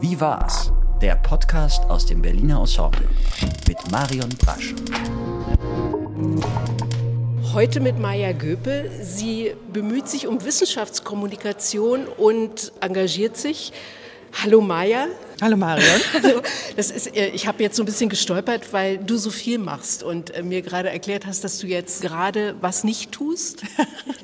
Wie war's? Der Podcast aus dem Berliner Ensemble mit Marion Brasch. Heute mit Maya Göpel. Sie bemüht sich um Wissenschaftskommunikation und engagiert sich. Hallo Maya. Hallo Marion. Also, das ist, äh, ich habe jetzt so ein bisschen gestolpert, weil du so viel machst und äh, mir gerade erklärt hast, dass du jetzt gerade was nicht tust.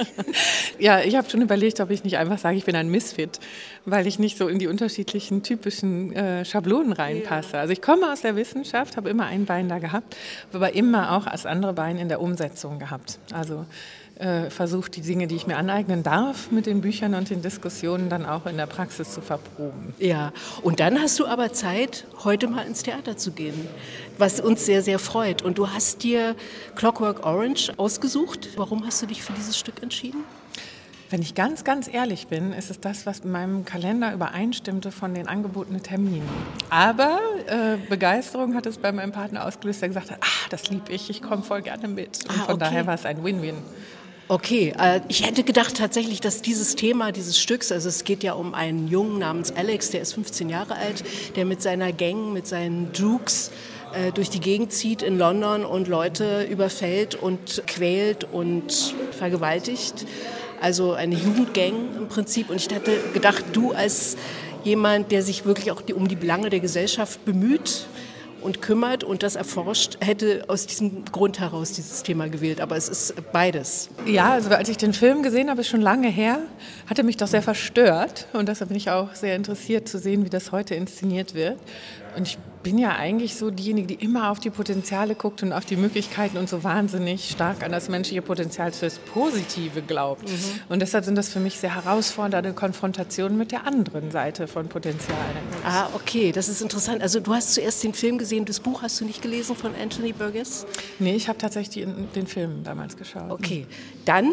ja, ich habe schon überlegt, ob ich nicht einfach sage, ich bin ein Misfit, weil ich nicht so in die unterschiedlichen typischen äh, Schablonen reinpasse. Also ich komme aus der Wissenschaft, habe immer ein Bein da gehabt, aber immer auch als andere Bein in der Umsetzung gehabt. Also äh, versucht, die Dinge, die ich mir aneignen darf, mit den Büchern und den Diskussionen dann auch in der Praxis zu verproben. Ja, und dann hast du aber Zeit, heute mal ins Theater zu gehen, was uns sehr, sehr freut. Und du hast dir Clockwork Orange ausgesucht. Warum hast du dich für dieses Stück entschieden? Wenn ich ganz, ganz ehrlich bin, ist es das, was in meinem Kalender übereinstimmte von den angebotenen Terminen. Aber äh, Begeisterung hat es bei meinem Partner ausgelöst, der gesagt hat, ah, das liebe ich, ich komme voll gerne mit. Und ah, von okay. daher war es ein Win-Win. Okay, äh, ich hätte gedacht tatsächlich, dass dieses Thema dieses Stücks, also es geht ja um einen Jungen namens Alex, der ist 15 Jahre alt, der mit seiner Gang, mit seinen Dukes äh, durch die Gegend zieht in London und Leute überfällt und quält und vergewaltigt. Also eine Jugendgang im Prinzip. Und ich hätte gedacht, du als jemand, der sich wirklich auch um die Belange der Gesellschaft bemüht, und kümmert und das erforscht, hätte aus diesem Grund heraus dieses Thema gewählt. Aber es ist beides. Ja, also als ich den Film gesehen habe, ist schon lange her, hatte mich doch sehr verstört. Und deshalb bin ich auch sehr interessiert zu sehen, wie das heute inszeniert wird. Und ich bin ja eigentlich so diejenige, die immer auf die Potenziale guckt und auf die Möglichkeiten und so wahnsinnig stark an das menschliche Potenzial fürs Positive glaubt. Mhm. Und deshalb sind das für mich sehr herausfordernde Konfrontationen mit der anderen Seite von Potenzialen. Ah, okay, das ist interessant. Also du hast zuerst den Film gesehen, das Buch hast du nicht gelesen von Anthony Burgess? Nee, ich habe tatsächlich den Film damals geschaut. Okay, dann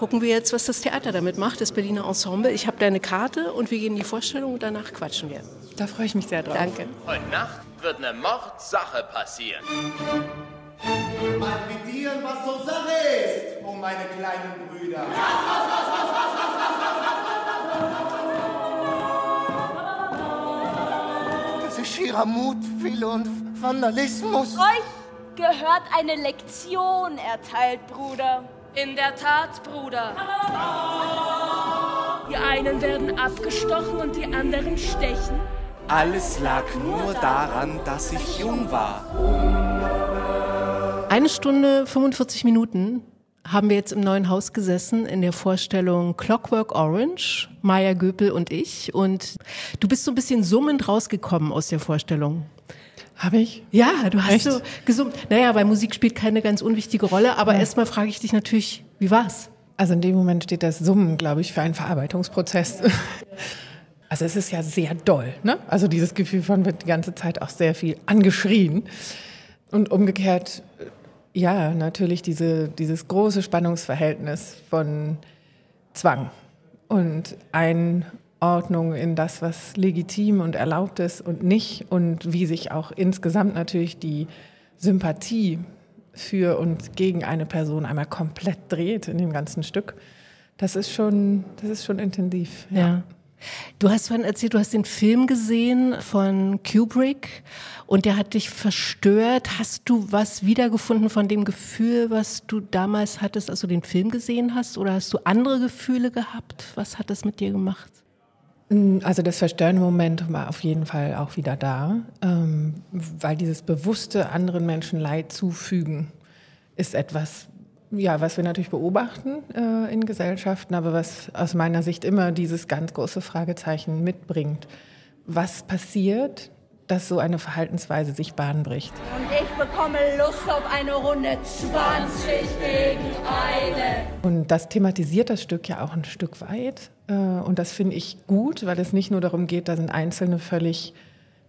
gucken wir jetzt, was das Theater damit macht, das Berliner Ensemble. Ich habe deine Karte und wir gehen in die Vorstellung und danach quatschen wir. Da freue ich mich sehr drauf. Danke. Heute Nacht wird eine Mordsache passieren. Mal quittieren, was so Sache ist, oh meine kleinen Brüder. Das ist schierer Mut, Wille und Vandalismus. Euch gehört eine Lektion erteilt, Bruder. In der Tat, Bruder. Die einen werden abgestochen und die anderen stechen. Alles lag nur daran, dass ich jung war. Eine Stunde 45 Minuten haben wir jetzt im neuen Haus gesessen in der Vorstellung Clockwork Orange, Maya Göpel und ich. Und du bist so ein bisschen summend rausgekommen aus der Vorstellung. Habe ich? Ja, du hast Echt? so gesummt. Naja, weil Musik spielt keine ganz unwichtige Rolle, aber ja. erstmal frage ich dich natürlich, wie war's? Also in dem Moment steht das Summen, glaube ich, für einen Verarbeitungsprozess. Also es ist ja sehr doll, ne? Also dieses Gefühl von wird die ganze Zeit auch sehr viel angeschrien. Und umgekehrt, ja, natürlich diese, dieses große Spannungsverhältnis von Zwang und ein Ordnung in das, was legitim und erlaubt ist und nicht und wie sich auch insgesamt natürlich die Sympathie für und gegen eine Person einmal komplett dreht in dem ganzen Stück. Das ist schon, das ist schon intensiv. Ja. ja. Du hast vorhin erzählt, du hast den Film gesehen von Kubrick und der hat dich verstört. Hast du was wiedergefunden von dem Gefühl, was du damals hattest, als du den Film gesehen hast? Oder hast du andere Gefühle gehabt? Was hat das mit dir gemacht? Mm, also das verstörende Moment war auf jeden Fall auch wieder da, ähm, weil dieses bewusste anderen Menschen Leid zufügen ist etwas, ja, was wir natürlich beobachten äh, in Gesellschaften, aber was aus meiner Sicht immer dieses ganz große Fragezeichen mitbringt. Was passiert, dass so eine Verhaltensweise sich Bahn bricht? Und ich bekomme Lust auf eine Runde 20 gegen eine. Und das thematisiert das Stück ja auch ein Stück weit. Äh, und das finde ich gut, weil es nicht nur darum geht, da sind Einzelne völlig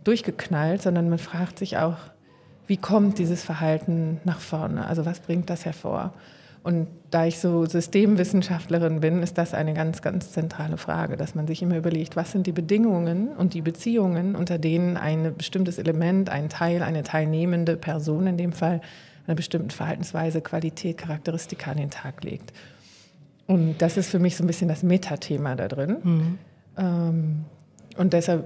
durchgeknallt, sondern man fragt sich auch, wie kommt dieses Verhalten nach vorne? Also was bringt das hervor? Und da ich so Systemwissenschaftlerin bin, ist das eine ganz, ganz zentrale Frage, dass man sich immer überlegt, was sind die Bedingungen und die Beziehungen, unter denen ein bestimmtes Element, ein Teil, eine teilnehmende Person in dem Fall eine bestimmte Verhaltensweise, Qualität, Charakteristika an den Tag legt. Und das ist für mich so ein bisschen das Metathema da drin. Mhm. Ähm, und deshalb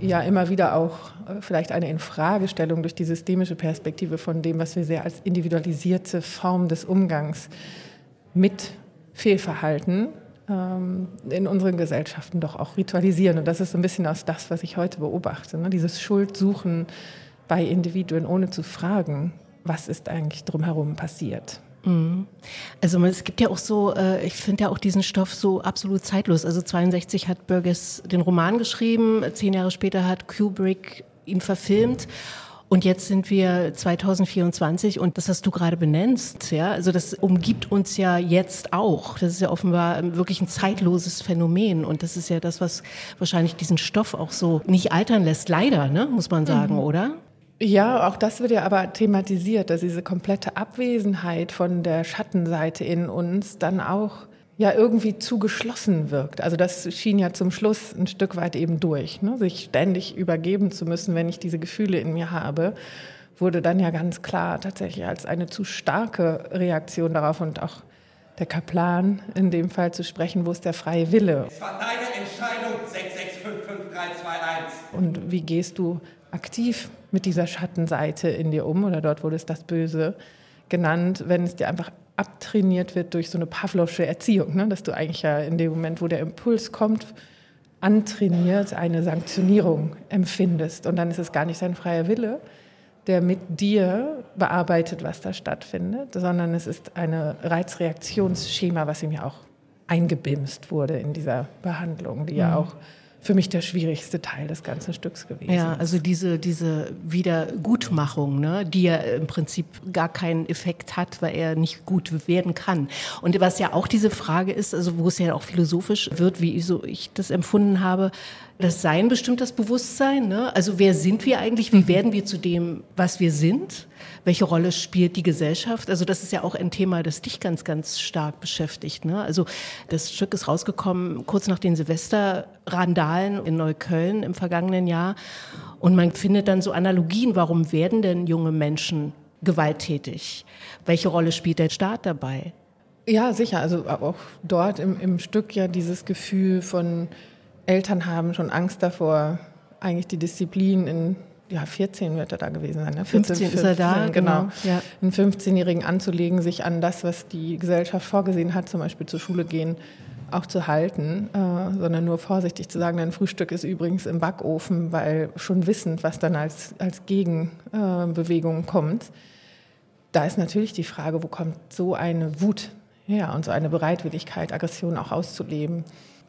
ja immer wieder auch äh, vielleicht eine Infragestellung durch die systemische Perspektive von dem, was wir sehr als individualisierte Form des Umgangs mit Fehlverhalten ähm, in unseren Gesellschaften doch auch ritualisieren. Und das ist so ein bisschen aus das, was ich heute beobachte. Ne? Dieses Schuldsuchen bei Individuen, ohne zu fragen, was ist eigentlich drumherum passiert. Mhm. Also es gibt ja auch so, äh, ich finde ja auch diesen Stoff so absolut zeitlos. Also 62 hat Burgess den Roman geschrieben, zehn Jahre später hat Kubrick ihn verfilmt. Und jetzt sind wir 2024 und das, was du gerade benennst, ja, also das umgibt uns ja jetzt auch. Das ist ja offenbar wirklich ein zeitloses Phänomen und das ist ja das, was wahrscheinlich diesen Stoff auch so nicht altern lässt. Leider, ne, muss man sagen, mhm. oder? Ja, auch das wird ja aber thematisiert, dass diese komplette Abwesenheit von der Schattenseite in uns dann auch ja irgendwie zu geschlossen wirkt. Also das schien ja zum Schluss ein Stück weit eben durch. Ne? Sich ständig übergeben zu müssen, wenn ich diese Gefühle in mir habe, wurde dann ja ganz klar tatsächlich als eine zu starke Reaktion darauf und auch der Kaplan in dem Fall zu sprechen, wo ist der freie Wille? Es war deine Entscheidung, 6655321. Und wie gehst du aktiv mit dieser Schattenseite in dir um oder dort wurde es das Böse genannt, wenn es dir einfach abtrainiert wird durch so eine Pavlovsche Erziehung, ne? dass du eigentlich ja in dem Moment, wo der Impuls kommt, antrainiert eine Sanktionierung empfindest und dann ist es gar nicht dein freier Wille, der mit dir bearbeitet, was da stattfindet, sondern es ist eine Reizreaktionsschema, was ihm ja auch eingebimst wurde in dieser Behandlung, die ja mhm. auch für mich der schwierigste Teil des ganzen Stücks gewesen. Ja, also diese, diese Wiedergutmachung, ne, die ja im Prinzip gar keinen Effekt hat, weil er nicht gut werden kann. Und was ja auch diese Frage ist, also wo es ja auch philosophisch wird, wie so ich das empfunden habe, das Sein bestimmt das Bewusstsein. Ne? Also wer sind wir eigentlich? Wie mhm. werden wir zu dem, was wir sind? Welche Rolle spielt die Gesellschaft? Also das ist ja auch ein Thema, das dich ganz, ganz stark beschäftigt. Ne? Also das Stück ist rausgekommen kurz nach den Silvesterrandalen in Neukölln im vergangenen Jahr. Und man findet dann so Analogien. Warum werden denn junge Menschen gewalttätig? Welche Rolle spielt der Staat dabei? Ja, sicher. Also auch dort im, im Stück ja dieses Gefühl von Eltern haben schon Angst davor, eigentlich die Disziplin in ja, 14 wird er da gewesen sein. Ne? 14, 15, ist er da, genau. genau. Ja. Einen 15-Jährigen anzulegen, sich an das, was die Gesellschaft vorgesehen hat, zum Beispiel zur Schule gehen, auch zu halten, äh, sondern nur vorsichtig zu sagen, dein Frühstück ist übrigens im Backofen, weil schon wissend, was dann als, als Gegenbewegung äh, kommt. Da ist natürlich die Frage, wo kommt so eine Wut her und so eine Bereitwilligkeit, Aggression auch auszuleben.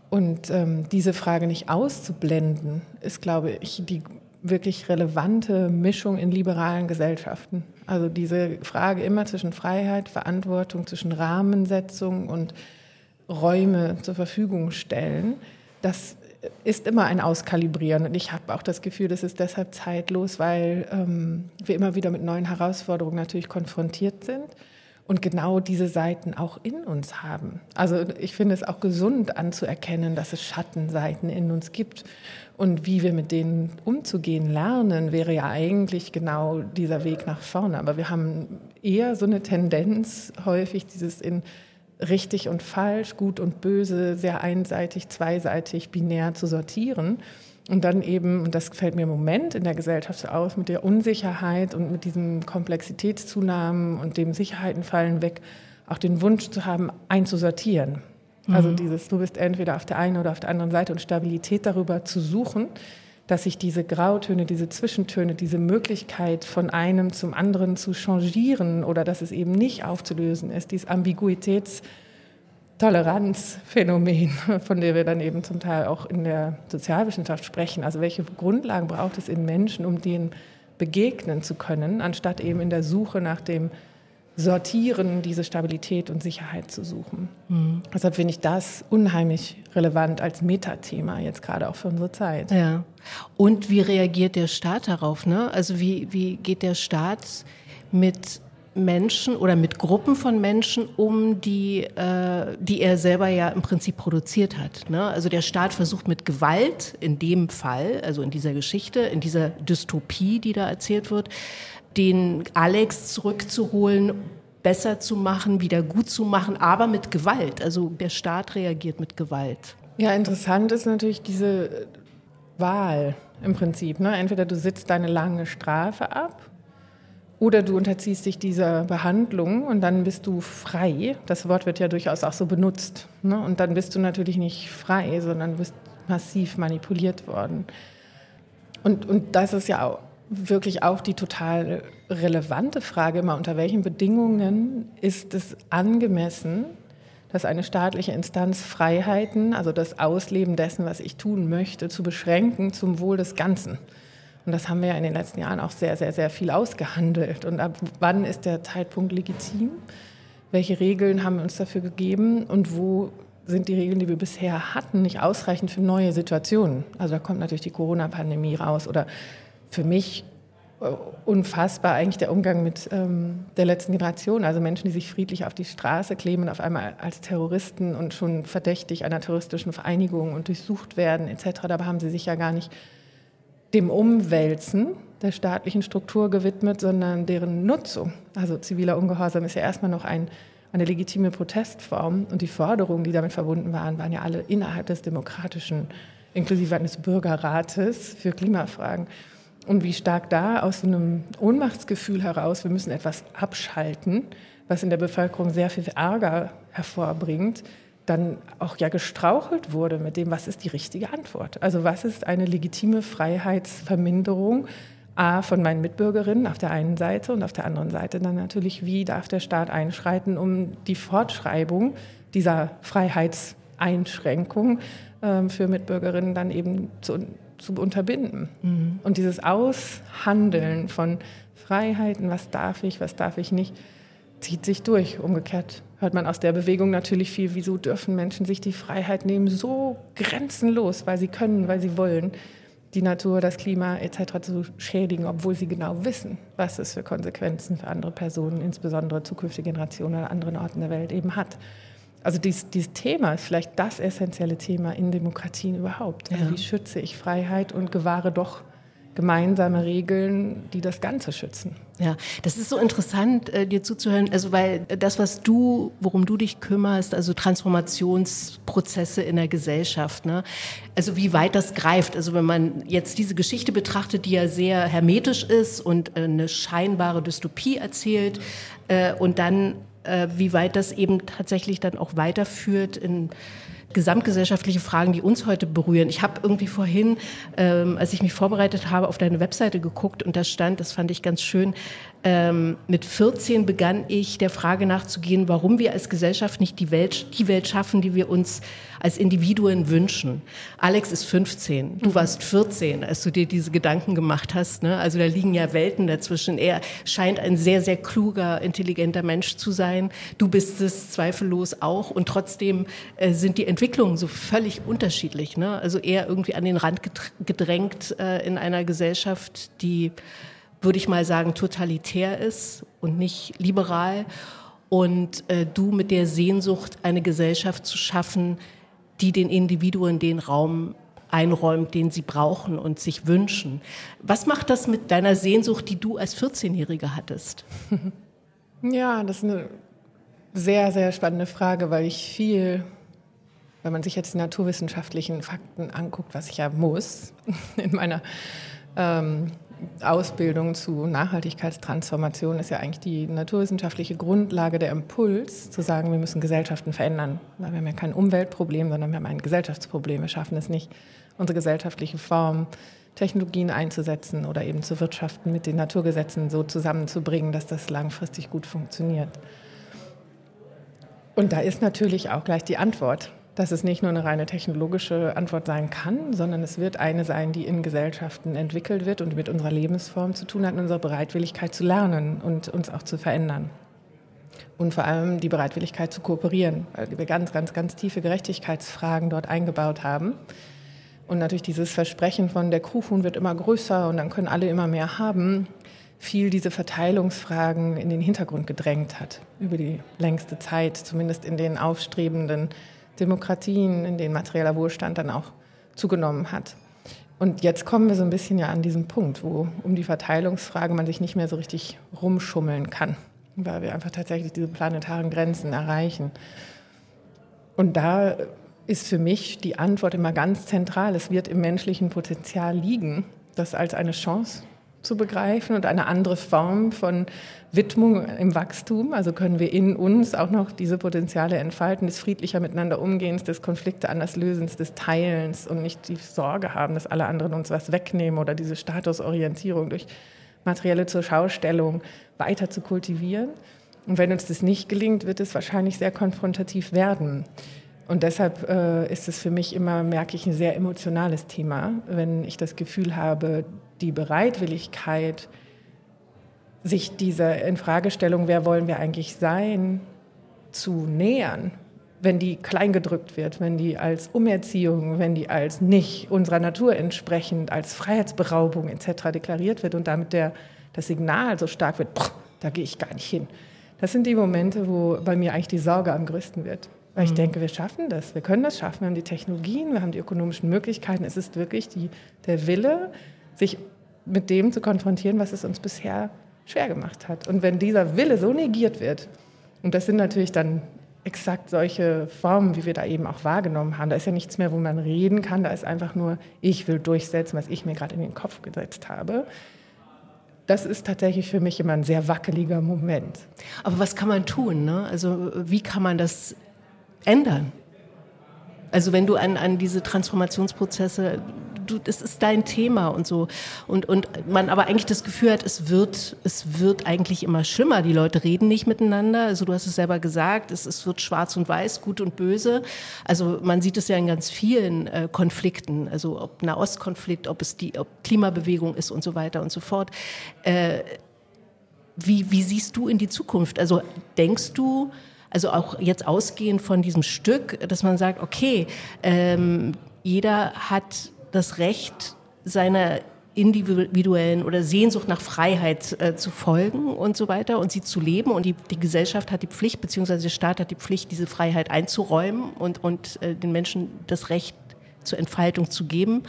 Und ähm, diese Frage nicht auszublenden, ist, glaube ich, die wirklich relevante Mischung in liberalen Gesellschaften. Also diese Frage immer zwischen Freiheit, Verantwortung, zwischen Rahmensetzung und Räume zur Verfügung stellen, das ist immer ein Auskalibrieren. Und ich habe auch das Gefühl, das ist deshalb zeitlos, weil ähm, wir immer wieder mit neuen Herausforderungen natürlich konfrontiert sind und genau diese Seiten auch in uns haben. Also ich finde es auch gesund anzuerkennen, dass es Schattenseiten in uns gibt und wie wir mit denen umzugehen lernen, wäre ja eigentlich genau dieser Weg nach vorne. Aber wir haben eher so eine Tendenz häufig dieses in richtig und falsch, gut und böse, sehr einseitig, zweiseitig, binär zu sortieren. Und dann eben, und das fällt mir im Moment in der Gesellschaft so aus, mit der Unsicherheit und mit diesen Komplexitätszunahmen und dem Sicherheiten fallen weg, auch den Wunsch zu haben, einzusortieren. Also mhm. Also dieses, du bist entweder auf der einen oder auf der anderen Seite und Stabilität darüber zu suchen, dass sich diese Grautöne, diese Zwischentöne, diese Möglichkeit von einem zum anderen zu changieren oder dass es eben nicht aufzulösen ist, dieses Ambiguitäts- Toleranzphänomen, von der wir dann eben zum Teil auch in der Sozialwissenschaft sprechen. Also welche Grundlagen braucht es in Menschen, um denen begegnen zu können, anstatt eben in der Suche nach dem Sortieren diese Stabilität und Sicherheit zu suchen. Mhm. Deshalb finde ich das unheimlich relevant als Metathema jetzt gerade auch für unsere Zeit. Ja. Und wie reagiert der Staat darauf? Ne? Also wie, wie geht der Staat mit Menschen oder mit Gruppen von Menschen um, die, äh, die er selber ja im Prinzip produziert hat. Ne? Also der Staat versucht mit Gewalt in dem Fall, also in dieser Geschichte, in dieser Dystopie, die da erzählt wird, den Alex zurückzuholen, besser zu machen, wieder gut zu machen, aber mit Gewalt. Also der Staat reagiert mit Gewalt. Ja, interessant ist natürlich diese Wahl im Prinzip. Ne? Entweder du sitzt deine lange Strafe ab oder du unterziehst dich dieser Behandlung und dann bist du frei. Das Wort wird ja durchaus auch so benutzt. Ne? Und dann bist du natürlich nicht frei, sondern bist massiv manipuliert worden. Und, und das ist ja auch wirklich auch die total relevante Frage immer, unter welchen Bedingungen ist es angemessen, dass eine staatliche Instanz Freiheiten, also das Ausleben dessen, was ich tun möchte, zu beschränken zum Wohl des Ganzen. Und das haben wir ja in den letzten Jahren auch sehr, sehr, sehr viel ausgehandelt. Und ab wann ist der Zeitpunkt legitim? Welche Regeln haben wir uns dafür gegeben? Und wo sind die Regeln, die wir bisher hatten, nicht ausreichend für neue Situationen? Also da kommt natürlich die Corona-Pandemie raus oder für mich unfassbar eigentlich der Umgang mit ähm, der letzten Generation. Also Menschen, die sich friedlich auf die Straße kleben auf einmal als Terroristen und schon verdächtig einer terroristischen Vereinigung und durchsucht werden etc. Dabei haben sie sich ja gar nicht dem Umwälzen der staatlichen Struktur gewidmet, sondern deren Nutzung. Also ziviler Ungehorsam ist ja erstmal noch ein, eine legitime Protestform und die Forderungen, die damit verbunden waren, waren ja alle innerhalb des demokratischen, inklusive eines Bürgerrates für Klimafragen. Und wie stark da aus so einem Ohnmachtsgefühl heraus, wir müssen etwas abschalten, was in der Bevölkerung sehr viel Ärger hervorbringt, dann auch ja gestrauchelt wurde mit dem, was ist die richtige Antwort. Also was ist eine legitime Freiheitsverminderung A von meinen Mitbürgerinnen auf der einen Seite und auf der anderen Seite dann natürlich, wie darf der Staat einschreiten, um die Fortschreibung dieser Freiheitseinschränkung äh, für Mitbürgerinnen dann eben zu zu unterbinden. Mhm. Und dieses Aushandeln von Freiheiten, was darf ich, was darf ich nicht, zieht sich durch. Umgekehrt hört man aus der Bewegung natürlich viel, wieso dürfen Menschen sich die Freiheit nehmen, so grenzenlos, weil sie können, weil sie wollen, die Natur, das Klima etc. zu schädigen, obwohl sie genau wissen, was es für Konsequenzen für andere Personen, insbesondere zukünftige Generationen an anderen Orten der Welt eben hat. Also dieses, dieses Thema ist vielleicht das essentielle Thema in Demokratien überhaupt. Also ja. Wie schütze ich Freiheit und gewahre doch gemeinsame Regeln, die das Ganze schützen. Ja, das ist so interessant, äh, dir zuzuhören, also weil das, was du, worum du dich kümmerst, also Transformationsprozesse in der Gesellschaft, ne? also wie weit das greift. Also wenn man jetzt diese Geschichte betrachtet, die ja sehr hermetisch ist und äh, eine scheinbare Dystopie erzählt äh, und dann äh, wie weit das eben tatsächlich dann auch weiterführt in gesamtgesellschaftliche Fragen, die uns heute berühren. Ich habe irgendwie vorhin, ähm, als ich mich vorbereitet habe, auf deine Webseite geguckt und da stand, das fand ich ganz schön, ähm, mit 14 begann ich der Frage nachzugehen, warum wir als Gesellschaft nicht die Welt, die Welt schaffen, die wir uns als Individuen wünschen. Alex ist 15, du mhm. warst 14, als du dir diese Gedanken gemacht hast. Ne? Also da liegen ja Welten dazwischen. Er scheint ein sehr, sehr kluger, intelligenter Mensch zu sein. Du bist es zweifellos auch. Und trotzdem äh, sind die Entwicklungen so völlig unterschiedlich. Ne? Also er irgendwie an den Rand gedrängt äh, in einer Gesellschaft, die würde ich mal sagen, totalitär ist und nicht liberal. Und äh, du mit der Sehnsucht, eine Gesellschaft zu schaffen, die den Individuen den Raum einräumt, den sie brauchen und sich wünschen. Was macht das mit deiner Sehnsucht, die du als 14-Jährige hattest? Ja, das ist eine sehr, sehr spannende Frage, weil ich viel, wenn man sich jetzt die naturwissenschaftlichen Fakten anguckt, was ich ja muss in meiner ähm, Ausbildung zu Nachhaltigkeitstransformation ist ja eigentlich die naturwissenschaftliche Grundlage der Impuls, zu sagen, wir müssen Gesellschaften verändern. Wir haben ja kein Umweltproblem, sondern wir haben ein Gesellschaftsproblem. Wir schaffen es nicht, unsere gesellschaftliche Form, Technologien einzusetzen oder eben zu wirtschaften, mit den Naturgesetzen so zusammenzubringen, dass das langfristig gut funktioniert. Und da ist natürlich auch gleich die Antwort dass es nicht nur eine reine technologische Antwort sein kann, sondern es wird eine sein, die in Gesellschaften entwickelt wird und mit unserer Lebensform zu tun hat, und unserer Bereitwilligkeit zu lernen und uns auch zu verändern. Und vor allem die Bereitwilligkeit zu kooperieren, weil wir ganz, ganz, ganz tiefe Gerechtigkeitsfragen dort eingebaut haben. Und natürlich dieses Versprechen von der Kuchen wird immer größer und dann können alle immer mehr haben, viel diese Verteilungsfragen in den Hintergrund gedrängt hat über die längste Zeit, zumindest in den aufstrebenden Demokratien, in denen materieller Wohlstand dann auch zugenommen hat. Und jetzt kommen wir so ein bisschen ja an diesen Punkt, wo um die Verteilungsfrage man sich nicht mehr so richtig rumschummeln kann, weil wir einfach tatsächlich diese planetaren Grenzen erreichen. Und da ist für mich die Antwort immer ganz zentral. Es wird im menschlichen Potenzial liegen, das als eine Chance zu begreifen und eine andere Form von Widmung im Wachstum. Also können wir in uns auch noch diese Potenziale entfalten, des friedlicher Miteinander Umgehens, des Konflikte anders Lösens, des Teilens und nicht die Sorge haben, dass alle anderen uns was wegnehmen oder diese Statusorientierung durch materielle zur Schaustellung weiter zu kultivieren. Und wenn uns das nicht gelingt, wird es wahrscheinlich sehr konfrontativ werden. Und deshalb äh, ist es für mich immer, merke ich, ein sehr emotionales Thema, wenn ich das Gefühl habe, die Bereitwilligkeit, sich dieser Infragestellung, wer wollen wir eigentlich sein, zu nähern, wenn die kleingedrückt wird, wenn die als Umerziehung, wenn die als nicht unserer Natur entsprechend, als Freiheitsberaubung etc. deklariert wird und damit der, das Signal so stark wird, da gehe ich gar nicht hin. Das sind die Momente, wo bei mir eigentlich die Sorge am größten wird. Weil ich mhm. denke, wir schaffen das, wir können das schaffen, wir haben die Technologien, wir haben die ökonomischen Möglichkeiten. Es ist wirklich die, der Wille, sich mit dem zu konfrontieren, was es uns bisher schwer gemacht hat. Und wenn dieser Wille so negiert wird, und das sind natürlich dann exakt solche Formen, wie wir da eben auch wahrgenommen haben, da ist ja nichts mehr, wo man reden kann, da ist einfach nur, ich will durchsetzen, was ich mir gerade in den Kopf gesetzt habe. Das ist tatsächlich für mich immer ein sehr wackeliger Moment. Aber was kann man tun? Ne? Also wie kann man das ändern? Also wenn du an, an diese Transformationsprozesse du, das ist dein Thema und so. Und, und man aber eigentlich das Gefühl hat, es wird, es wird eigentlich immer schlimmer. Die Leute reden nicht miteinander. Also du hast es selber gesagt, es, es wird schwarz und weiß, gut und böse. Also man sieht es ja in ganz vielen äh, Konflikten. Also ob Nahostkonflikt, ob es die ob Klimabewegung ist und so weiter und so fort. Äh, wie, wie siehst du in die Zukunft? Also denkst du, also auch jetzt ausgehend von diesem Stück, dass man sagt, okay, ähm, jeder hat das Recht seiner individuellen oder Sehnsucht nach Freiheit äh, zu folgen und so weiter und sie zu leben. Und die, die Gesellschaft hat die Pflicht, beziehungsweise der Staat hat die Pflicht, diese Freiheit einzuräumen und, und äh, den Menschen das Recht zur Entfaltung zu geben.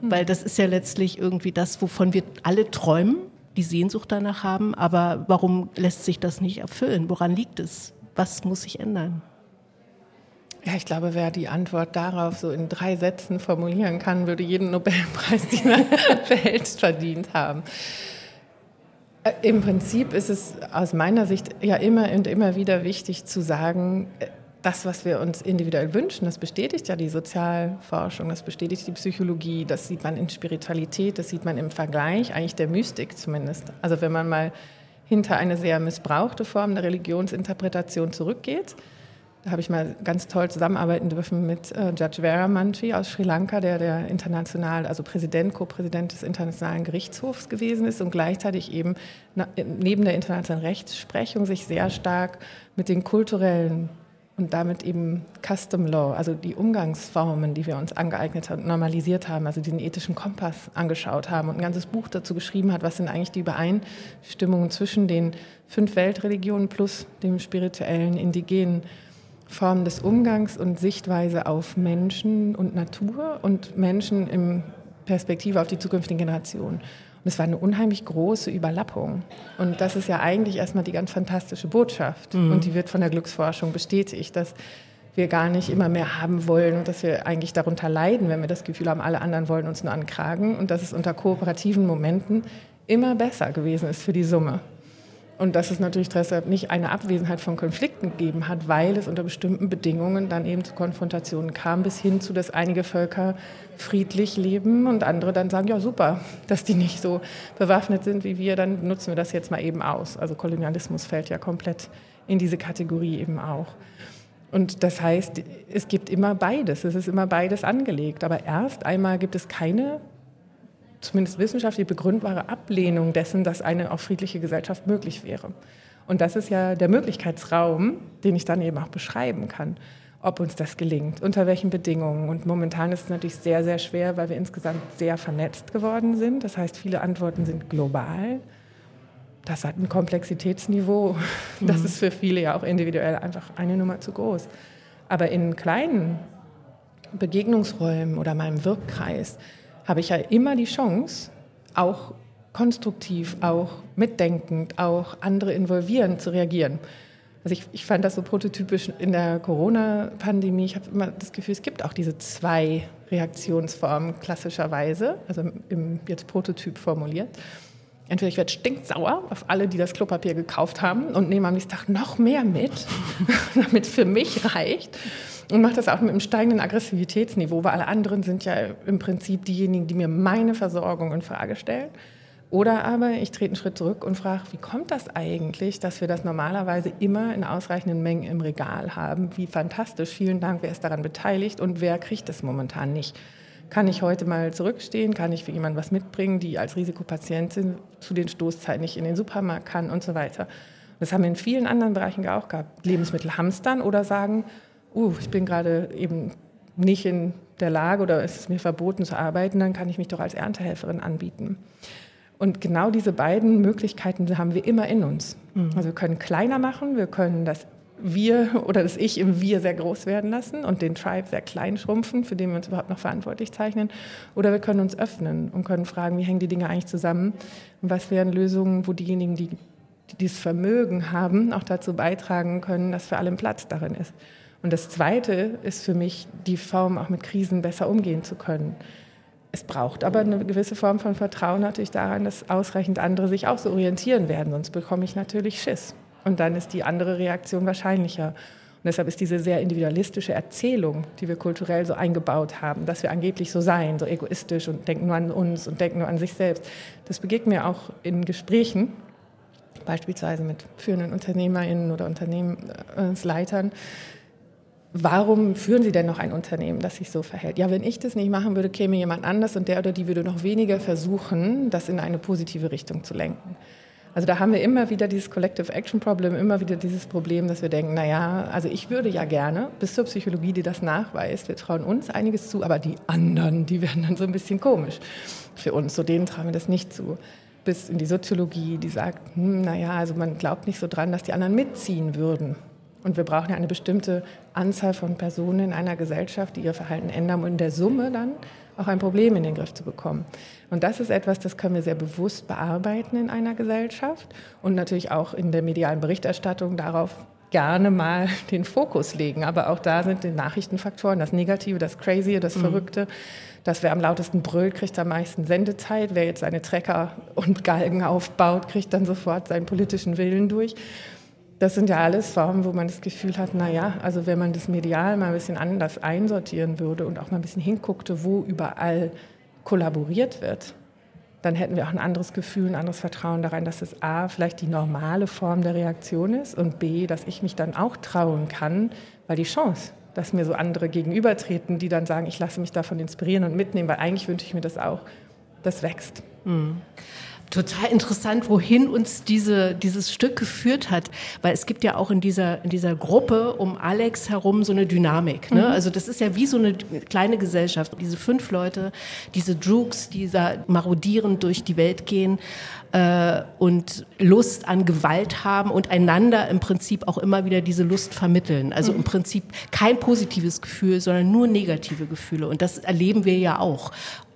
Mhm. Weil das ist ja letztlich irgendwie das, wovon wir alle träumen, die Sehnsucht danach haben. Aber warum lässt sich das nicht erfüllen? Woran liegt es? Was muss sich ändern? Ja, ich glaube, wer die Antwort darauf so in drei Sätzen formulieren kann, würde jeden Nobelpreis dieser Welt verdient haben. Äh, Im Prinzip ist es aus meiner Sicht ja immer und immer wieder wichtig zu sagen, äh, das, was wir uns individuell wünschen, das bestätigt ja die Sozialforschung, das bestätigt die Psychologie, das sieht man in Spiritualität, das sieht man im Vergleich eigentlich der Mystik zumindest. Also wenn man mal hinter eine sehr missbrauchte Form der Religionsinterpretation zurückgeht, habe ich mal ganz toll zusammenarbeiten dürfen mit äh, Judge Vera Manchi aus Sri Lanka, der der international, also Präsident, Co-Präsident des Internationalen Gerichtshofs gewesen ist und gleichzeitig eben na, neben der internationalen Rechtsprechung sich sehr stark mit den kulturellen und damit eben Custom Law, also die Umgangsformen, die wir uns angeeignet haben, normalisiert haben, also diesen ethischen Kompass angeschaut haben und ein ganzes Buch dazu geschrieben hat, was sind eigentlich die Übereinstimmungen zwischen den fünf Weltreligionen plus dem spirituellen, indigenen Form des Umgangs und Sichtweise auf Menschen und Natur und Menschen im Perspektive auf die zukünftigen Generationen. Und es war eine unheimlich große Überlappung. Und das ist ja eigentlich erstmal die ganz fantastische Botschaft. Mhm. Und die wird von der Glücksforschung bestätigt, dass wir gar nicht immer mehr haben wollen und dass wir eigentlich darunter leiden, wenn wir das Gefühl haben, alle anderen wollen uns nur ankragen und dass es unter kooperativen Momenten immer besser gewesen ist für die Summe. Und dass es natürlich deshalb nicht eine Abwesenheit von Konflikten gegeben hat, weil es unter bestimmten Bedingungen dann eben zu Konfrontationen kam, bis hin zu, dass einige Völker friedlich leben und andere dann sagen, ja super, dass die nicht so bewaffnet sind wie wir, dann nutzen wir das jetzt mal eben aus. Also Kolonialismus fällt ja komplett in diese Kategorie eben auch. Und das heißt, es gibt immer beides, es ist immer beides angelegt. Aber erst einmal gibt es keine zumindest wissenschaftlich begründbare Ablehnung dessen, dass eine auch friedliche Gesellschaft möglich wäre. Und das ist ja der Möglichkeitsraum, den ich dann eben auch beschreiben kann, ob uns das gelingt, unter welchen Bedingungen. Und momentan ist es natürlich sehr, sehr schwer, weil wir insgesamt sehr vernetzt geworden sind. Das heißt, viele Antworten sind global. Das hat ein Komplexitätsniveau, das mhm. ist für viele ja auch individuell einfach eine Nummer zu groß. Aber in kleinen Begegnungsräumen oder meinem Wirkkreis habe ich ja immer die Chance, auch konstruktiv, auch mitdenkend, auch andere involvierend zu reagieren. Also ich, ich fand das so prototypisch in der Corona-Pandemie. Ich habe immer das Gefühl, es gibt auch diese zwei Reaktionsformen klassischerweise, also im jetzt Prototyp formuliert. Entweder ich werde stinksauer auf alle, die das Klopapier gekauft haben und nehme am nächsten Tag noch mehr mit, damit es für mich reicht. Und mache das auch mit einem steigenden Aggressivitätsniveau, weil alle anderen sind ja im Prinzip diejenigen, die mir meine Versorgung in Frage stellen. Oder aber ich trete einen Schritt zurück und frage, wie kommt das eigentlich, dass wir das normalerweise immer in ausreichenden Mengen im Regal haben? Wie fantastisch. Vielen Dank, wer ist daran beteiligt und wer kriegt es momentan nicht? Kann ich heute mal zurückstehen? Kann ich für jemanden was mitbringen, die als Risikopatientin zu den Stoßzeiten nicht in den Supermarkt kann und so weiter? Das haben wir in vielen anderen Bereichen auch gehabt. Lebensmittel hamstern oder sagen, uh, ich bin gerade eben nicht in der Lage oder es ist mir verboten zu arbeiten, dann kann ich mich doch als Erntehelferin anbieten. Und genau diese beiden Möglichkeiten haben wir immer in uns. Mhm. Also wir können kleiner machen, wir können das Wir oder das Ich im Wir sehr groß werden lassen und den Tribe sehr klein schrumpfen, für den wir uns überhaupt noch verantwortlich zeichnen. Oder wir können uns öffnen und können fragen, wie hängen die Dinge eigentlich zusammen und was wären Lösungen, wo diejenigen, die, die dieses Vermögen haben, auch dazu beitragen können, dass für alle ein Platz darin ist. Und das Zweite ist für mich die Form, auch mit Krisen besser umgehen zu können. Es braucht aber eine gewisse Form von Vertrauen natürlich daran, dass ausreichend andere sich auch so orientieren werden, sonst bekomme ich natürlich Schiss. Und dann ist die andere Reaktion wahrscheinlicher. Und deshalb ist diese sehr individualistische Erzählung, die wir kulturell so eingebaut haben, dass wir angeblich so seien, so egoistisch und denken nur an uns und denken nur an sich selbst, das begegnet mir auch in Gesprächen, beispielsweise mit führenden UnternehmerInnen oder Unternehmensleitern, Warum führen Sie denn noch ein Unternehmen, das sich so verhält? Ja, wenn ich das nicht machen würde, käme jemand anders und der oder die würde noch weniger versuchen, das in eine positive Richtung zu lenken. Also da haben wir immer wieder dieses Collective Action Problem, immer wieder dieses Problem, dass wir denken, na ja, also ich würde ja gerne, bis zur Psychologie, die das nachweist, wir trauen uns einiges zu, aber die anderen, die werden dann so ein bisschen komisch für uns, so denen trauen wir das nicht zu. Bis in die Soziologie, die sagt, hm, na ja, also man glaubt nicht so dran, dass die anderen mitziehen würden. Und wir brauchen ja eine bestimmte Anzahl von Personen in einer Gesellschaft, die ihr Verhalten ändern, um in der Summe dann auch ein Problem in den Griff zu bekommen. Und das ist etwas, das können wir sehr bewusst bearbeiten in einer Gesellschaft und natürlich auch in der medialen Berichterstattung darauf gerne mal den Fokus legen. Aber auch da sind die Nachrichtenfaktoren, das Negative, das Crazy, das mhm. Verrückte. Dass wer am lautesten brüllt, kriegt am meisten Sendezeit. Wer jetzt seine Trecker und Galgen aufbaut, kriegt dann sofort seinen politischen Willen durch. Das sind ja alles Formen, wo man das Gefühl hat, na ja, also wenn man das medial mal ein bisschen anders einsortieren würde und auch mal ein bisschen hinguckte, wo überall kollaboriert wird, dann hätten wir auch ein anderes Gefühl, ein anderes Vertrauen daran, dass es A, vielleicht die normale Form der Reaktion ist und B, dass ich mich dann auch trauen kann, weil die Chance, dass mir so andere gegenübertreten, die dann sagen, ich lasse mich davon inspirieren und mitnehmen, weil eigentlich wünsche ich mir das auch, das wächst. Mhm total interessant, wohin uns diese, dieses Stück geführt hat, weil es gibt ja auch in dieser, in dieser Gruppe um Alex herum so eine Dynamik. Ne? Mhm. Also das ist ja wie so eine kleine Gesellschaft. Diese fünf Leute, diese Droogs, die da marodierend durch die Welt gehen äh, und Lust an Gewalt haben und einander im Prinzip auch immer wieder diese Lust vermitteln. Also mhm. im Prinzip kein positives Gefühl, sondern nur negative Gefühle. Und das erleben wir ja auch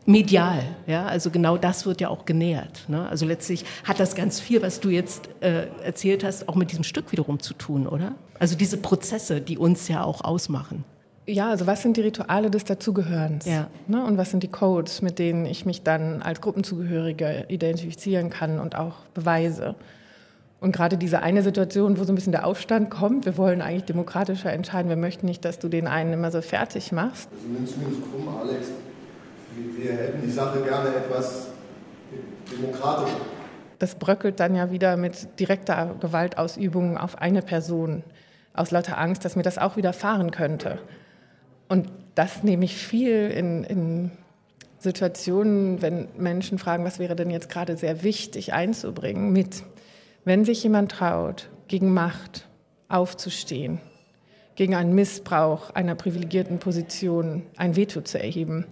medial. Ja, also genau das wird ja auch genährt. Ne? Also letztlich hat das ganz viel, was du jetzt äh, erzählt hast, auch mit diesem Stück wiederum zu tun, oder? Also diese Prozesse, die uns ja auch ausmachen. Ja, also was sind die Rituale des Dazugehörens? Ja. Ne? Und was sind die Codes, mit denen ich mich dann als Gruppenzugehörige identifizieren kann und auch beweise? Und gerade diese eine Situation, wo so ein bisschen der Aufstand kommt, wir wollen eigentlich demokratischer entscheiden, wir möchten nicht, dass du den einen immer so fertig machst. Also nimmst du mir nicht krumm, Alex wir hätten die Sache gerne etwas demokratischer. Das bröckelt dann ja wieder mit direkter Gewaltausübung auf eine Person aus lauter Angst, dass mir das auch widerfahren könnte. Und das nehme ich viel in, in Situationen, wenn Menschen fragen, was wäre denn jetzt gerade sehr wichtig einzubringen, mit. Wenn sich jemand traut, gegen Macht aufzustehen, gegen einen Missbrauch einer privilegierten Position ein Veto zu erheben,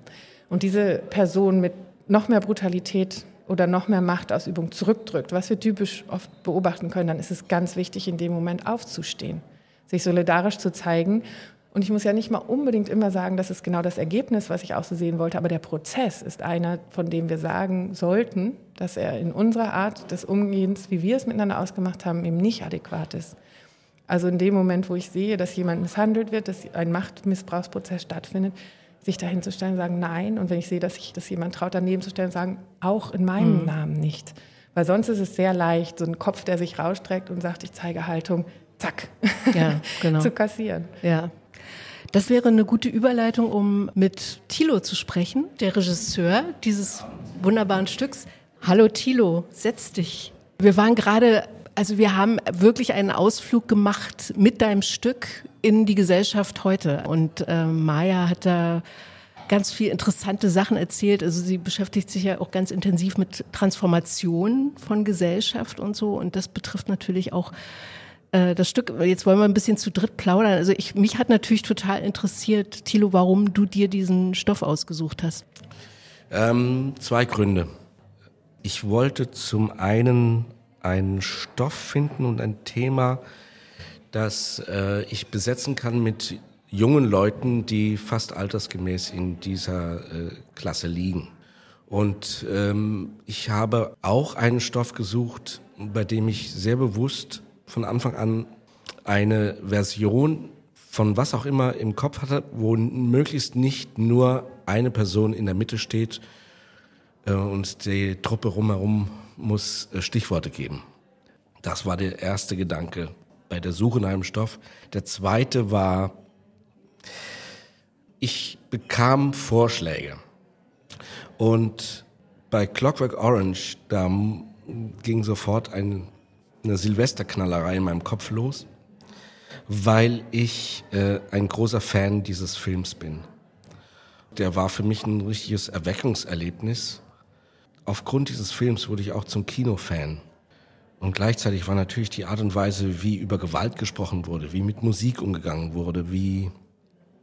und diese Person mit noch mehr Brutalität oder noch mehr Machtausübung zurückdrückt, was wir typisch oft beobachten können, dann ist es ganz wichtig, in dem Moment aufzustehen, sich solidarisch zu zeigen. Und ich muss ja nicht mal unbedingt immer sagen, das ist genau das Ergebnis, was ich auch so sehen wollte, aber der Prozess ist einer, von dem wir sagen sollten, dass er in unserer Art des Umgehens, wie wir es miteinander ausgemacht haben, eben nicht adäquat ist. Also in dem Moment, wo ich sehe, dass jemand misshandelt wird, dass ein Machtmissbrauchsprozess stattfindet, sich dahin zu stellen und sagen Nein. Und wenn ich sehe, dass sich das jemand traut, daneben zu stellen und sagen, auch in meinem mhm. Namen nicht. Weil sonst ist es sehr leicht, so ein Kopf, der sich rausstreckt und sagt, ich zeige Haltung, zack, ja, genau. zu kassieren. Ja. Das wäre eine gute Überleitung, um mit Thilo zu sprechen, der Regisseur dieses wunderbaren Stücks. Hallo Thilo, setz dich. Wir waren gerade, also wir haben wirklich einen Ausflug gemacht mit deinem Stück in die Gesellschaft heute. Und äh, Maya hat da ganz viel interessante Sachen erzählt. Also sie beschäftigt sich ja auch ganz intensiv mit Transformation von Gesellschaft und so. Und das betrifft natürlich auch äh, das Stück, jetzt wollen wir ein bisschen zu dritt plaudern. Also ich, mich hat natürlich total interessiert, Thilo, warum du dir diesen Stoff ausgesucht hast. Ähm, zwei Gründe. Ich wollte zum einen einen Stoff finden und ein Thema, das äh, ich besetzen kann mit jungen Leuten, die fast altersgemäß in dieser äh, Klasse liegen. Und ähm, ich habe auch einen Stoff gesucht, bei dem ich sehr bewusst von Anfang an eine Version von was auch immer im Kopf hatte, wo möglichst nicht nur eine Person in der Mitte steht äh, und die Truppe rumherum muss äh, Stichworte geben. Das war der erste Gedanke bei der Suche nach einem Stoff. Der zweite war, ich bekam Vorschläge. Und bei Clockwork Orange, da ging sofort ein eine Silvesterknallerei in meinem Kopf los, weil ich äh, ein großer Fan dieses Films bin. Der war für mich ein richtiges Erweckungserlebnis. Aufgrund dieses Films wurde ich auch zum Kinofan. Und gleichzeitig war natürlich die Art und Weise, wie über Gewalt gesprochen wurde, wie mit Musik umgegangen wurde, wie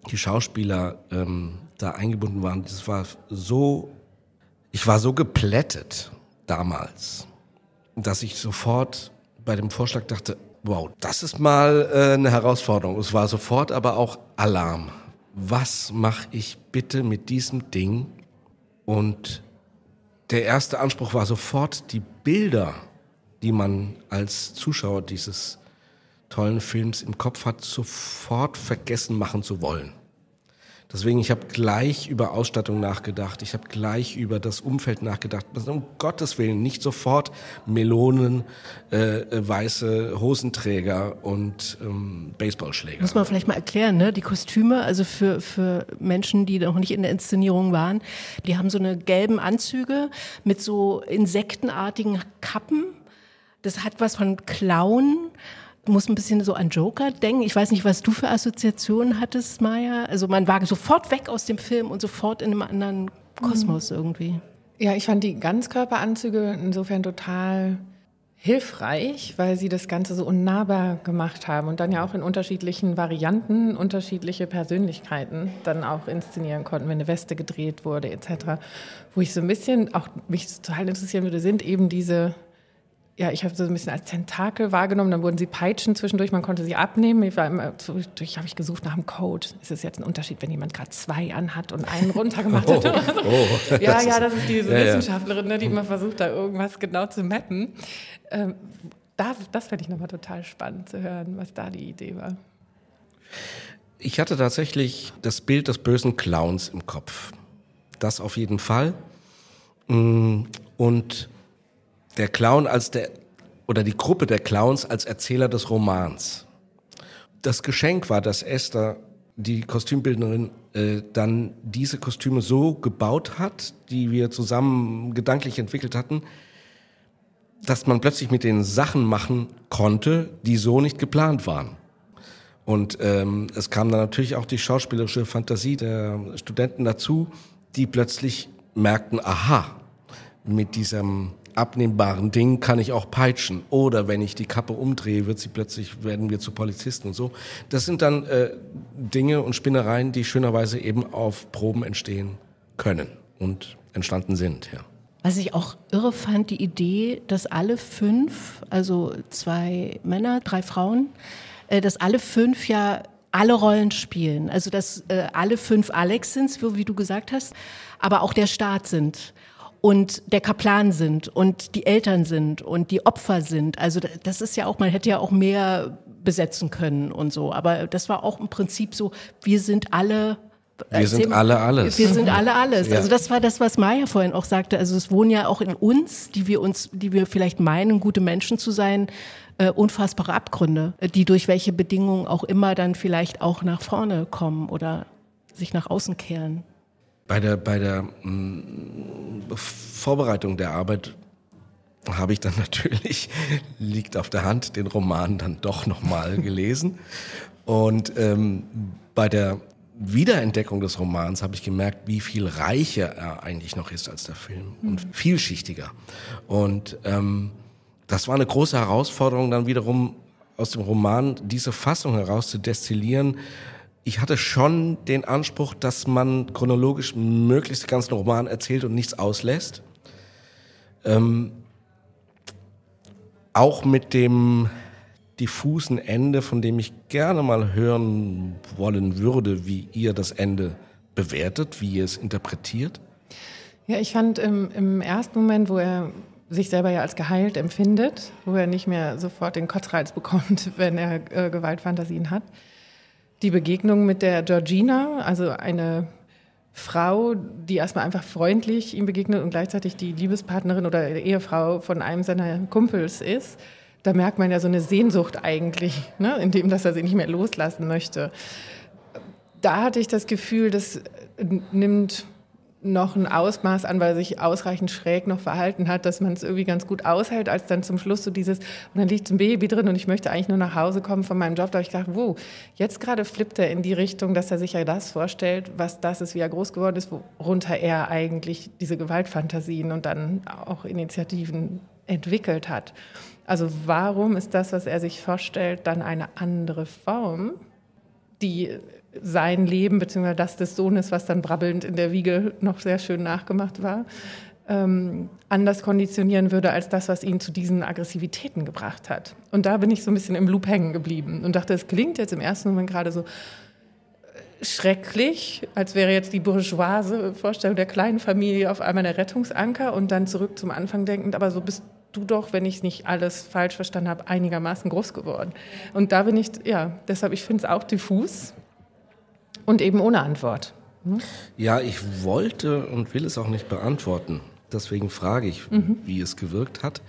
die Schauspieler ähm, da eingebunden waren. Das war so, ich war so geplättet damals, dass ich sofort bei dem Vorschlag dachte, wow, das ist mal äh, eine Herausforderung. Es war sofort aber auch Alarm. Was mache ich bitte mit diesem Ding? Und der erste Anspruch war sofort, die Bilder, die man als Zuschauer dieses tollen Films im Kopf hat, sofort vergessen machen zu wollen. Deswegen, ich habe gleich über Ausstattung nachgedacht, ich habe gleich über das Umfeld nachgedacht. Um Gottes Willen, nicht sofort Melonen, äh, äh, weiße Hosenträger und ähm, Baseballschläger. Muss man vielleicht mal erklären, ne? Die Kostüme, also für, für Menschen, die noch nicht in der Inszenierung waren, die haben so eine gelben Anzüge mit so insektenartigen Kappen. Das hat was von Clown muss ein bisschen so an Joker denken. Ich weiß nicht, was du für Assoziationen hattest, Maya. Also man war sofort weg aus dem Film und sofort in einem anderen Kosmos mhm. irgendwie. Ja, ich fand die Ganzkörperanzüge insofern total hilfreich, weil sie das Ganze so unnahbar gemacht haben und dann ja auch in unterschiedlichen Varianten unterschiedliche Persönlichkeiten dann auch inszenieren konnten, wenn eine Weste gedreht wurde etc. Wo ich so ein bisschen auch mich total interessieren würde, sind eben diese ja, ich habe so ein bisschen als Tentakel wahrgenommen. Dann wurden sie Peitschen zwischendurch, man konnte sie abnehmen. Ich war immer zwischendurch habe ich gesucht nach einem Code. Ist es jetzt ein Unterschied, wenn jemand gerade zwei anhat und einen runtergemacht hat? Oh, oh, ja, ja, das ist diese ja, Wissenschaftlerin, ne, die immer versucht, da irgendwas genau zu mappen. Ähm, das das fände ich nochmal total spannend zu hören, was da die Idee war. Ich hatte tatsächlich das Bild des bösen Clowns im Kopf. Das auf jeden Fall. Mm, und der Clown als der, oder die Gruppe der Clowns als Erzähler des Romans. Das Geschenk war, dass Esther, die Kostümbildnerin, äh, dann diese Kostüme so gebaut hat, die wir zusammen gedanklich entwickelt hatten, dass man plötzlich mit den Sachen machen konnte, die so nicht geplant waren. Und ähm, es kam dann natürlich auch die schauspielerische Fantasie der Studenten dazu, die plötzlich merkten, aha, mit diesem abnehmbaren Ding kann ich auch peitschen. Oder wenn ich die Kappe umdrehe, wird sie plötzlich, werden wir zu Polizisten und so. Das sind dann äh, Dinge und Spinnereien, die schönerweise eben auf Proben entstehen können und entstanden sind, ja. Was ich auch irre fand, die Idee, dass alle fünf, also zwei Männer, drei Frauen, äh, dass alle fünf ja alle Rollen spielen. Also dass äh, alle fünf Alex sind, wie du gesagt hast, aber auch der Staat sind und der Kaplan sind und die Eltern sind und die Opfer sind. Also das ist ja auch, man hätte ja auch mehr besetzen können und so. Aber das war auch im Prinzip so, wir sind alle wir sind alle alles. Wir sind alle alles. Ja. Also das war das, was Maya vorhin auch sagte. Also es wohnen ja auch in uns, die wir uns, die wir vielleicht meinen, gute Menschen zu sein, äh, unfassbare Abgründe, die durch welche Bedingungen auch immer dann vielleicht auch nach vorne kommen oder sich nach außen kehren. Bei der, bei der mh, Vorbereitung der Arbeit habe ich dann natürlich, liegt auf der Hand, den Roman dann doch nochmal gelesen. Und ähm, bei der Wiederentdeckung des Romans habe ich gemerkt, wie viel reicher er eigentlich noch ist als der Film und vielschichtiger. Und ähm, das war eine große Herausforderung, dann wiederum aus dem Roman diese Fassung heraus zu destillieren. Ich hatte schon den Anspruch, dass man chronologisch möglichst den ganzen Roman erzählt und nichts auslässt. Ähm, auch mit dem diffusen Ende, von dem ich gerne mal hören wollen würde, wie ihr das Ende bewertet, wie ihr es interpretiert. Ja, ich fand im, im ersten Moment, wo er sich selber ja als geheilt empfindet, wo er nicht mehr sofort den Kotzreiz bekommt, wenn er äh, Gewaltfantasien hat. Die Begegnung mit der Georgina, also eine Frau, die erstmal einfach freundlich ihm begegnet und gleichzeitig die Liebespartnerin oder Ehefrau von einem seiner Kumpels ist, da merkt man ja so eine Sehnsucht eigentlich, ne, in dem, dass er sie nicht mehr loslassen möchte. Da hatte ich das Gefühl, das nimmt noch ein Ausmaß an, weil sich ausreichend schräg noch verhalten hat, dass man es irgendwie ganz gut aushält, als dann zum Schluss so dieses, und dann liegt ein Baby drin und ich möchte eigentlich nur nach Hause kommen von meinem Job. Da habe ich gedacht, wow, jetzt gerade flippt er in die Richtung, dass er sich ja das vorstellt, was das ist, wie er groß geworden ist, worunter er eigentlich diese Gewaltfantasien und dann auch Initiativen entwickelt hat. Also warum ist das, was er sich vorstellt, dann eine andere Form, die sein Leben bzw. das des Sohnes, was dann brabbelnd in der Wiege noch sehr schön nachgemacht war, ähm, anders konditionieren würde als das, was ihn zu diesen Aggressivitäten gebracht hat. Und da bin ich so ein bisschen im Loop hängen geblieben und dachte, es klingt jetzt im ersten Moment gerade so schrecklich, als wäre jetzt die bourgeoise Vorstellung der kleinen Familie auf einmal der Rettungsanker und dann zurück zum Anfang denkend, aber so bist du doch, wenn ich nicht alles falsch verstanden habe, einigermaßen groß geworden. Und da bin ich, ja, deshalb, ich finde es auch diffus und eben ohne Antwort. Hm? Ja, ich wollte und will es auch nicht beantworten. Deswegen frage ich, mhm. wie es gewirkt hat.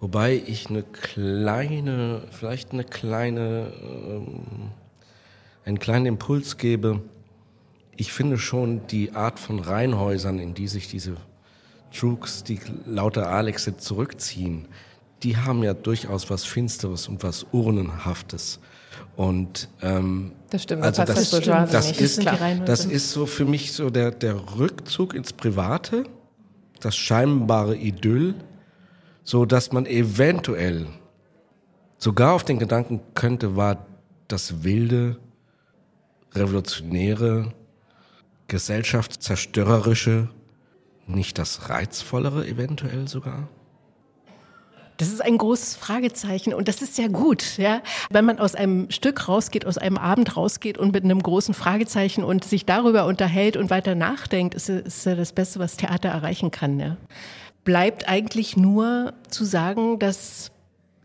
Wobei ich eine kleine, vielleicht eine kleine, ähm, einen kleinen Impuls gebe. Ich finde schon die Art von Reihenhäusern, in die sich diese Trooks, die lauter Alexe zurückziehen, die haben ja durchaus was Finsteres und was Urnenhaftes. Und ähm, das stimmt, also das, das, das, das ist, das ist so für mich so der, der Rückzug ins Private, das scheinbare Idyll, so dass man eventuell sogar auf den Gedanken könnte, war das wilde, revolutionäre, gesellschaftszerstörerische nicht das Reizvollere eventuell sogar? Das ist ein großes Fragezeichen und das ist ja gut, ja. Wenn man aus einem Stück rausgeht, aus einem Abend rausgeht und mit einem großen Fragezeichen und sich darüber unterhält und weiter nachdenkt, ist, ist ja das Beste, was Theater erreichen kann, ja. Bleibt eigentlich nur zu sagen, dass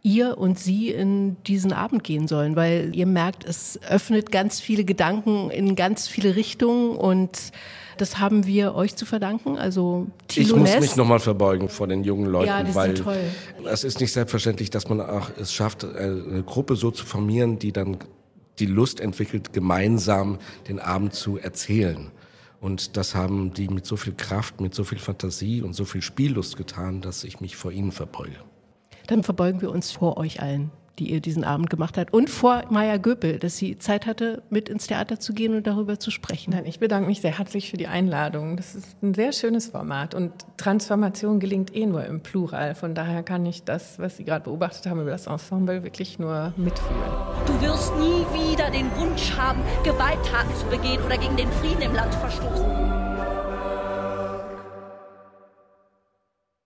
ihr und sie in diesen Abend gehen sollen, weil ihr merkt, es öffnet ganz viele Gedanken in ganz viele Richtungen und das haben wir euch zu verdanken. Also Thilo Ich muss Nest. mich nochmal verbeugen vor den jungen Leuten, ja, weil toll. es ist nicht selbstverständlich, dass man auch es schafft, äh, eine Gruppe so zu formieren, die dann die Lust entwickelt, gemeinsam den Abend zu erzählen. Und das haben die mit so viel Kraft, mit so viel Fantasie und so viel Spiellust getan, dass ich mich vor ihnen verbeuge. Dann verbeugen wir uns vor euch allen die ihr diesen Abend gemacht hat. Und vor Maya Göpel, dass sie Zeit hatte, mit ins Theater zu gehen und darüber zu sprechen. Nein, ich bedanke mich sehr herzlich für die Einladung. Das ist ein sehr schönes Format. Und Transformation gelingt eh nur im Plural. Von daher kann ich das, was Sie gerade beobachtet haben über das Ensemble, wirklich nur mitfühlen. Du wirst nie wieder den Wunsch haben, Gewalttaten zu begehen oder gegen den Frieden im Land verstoßen.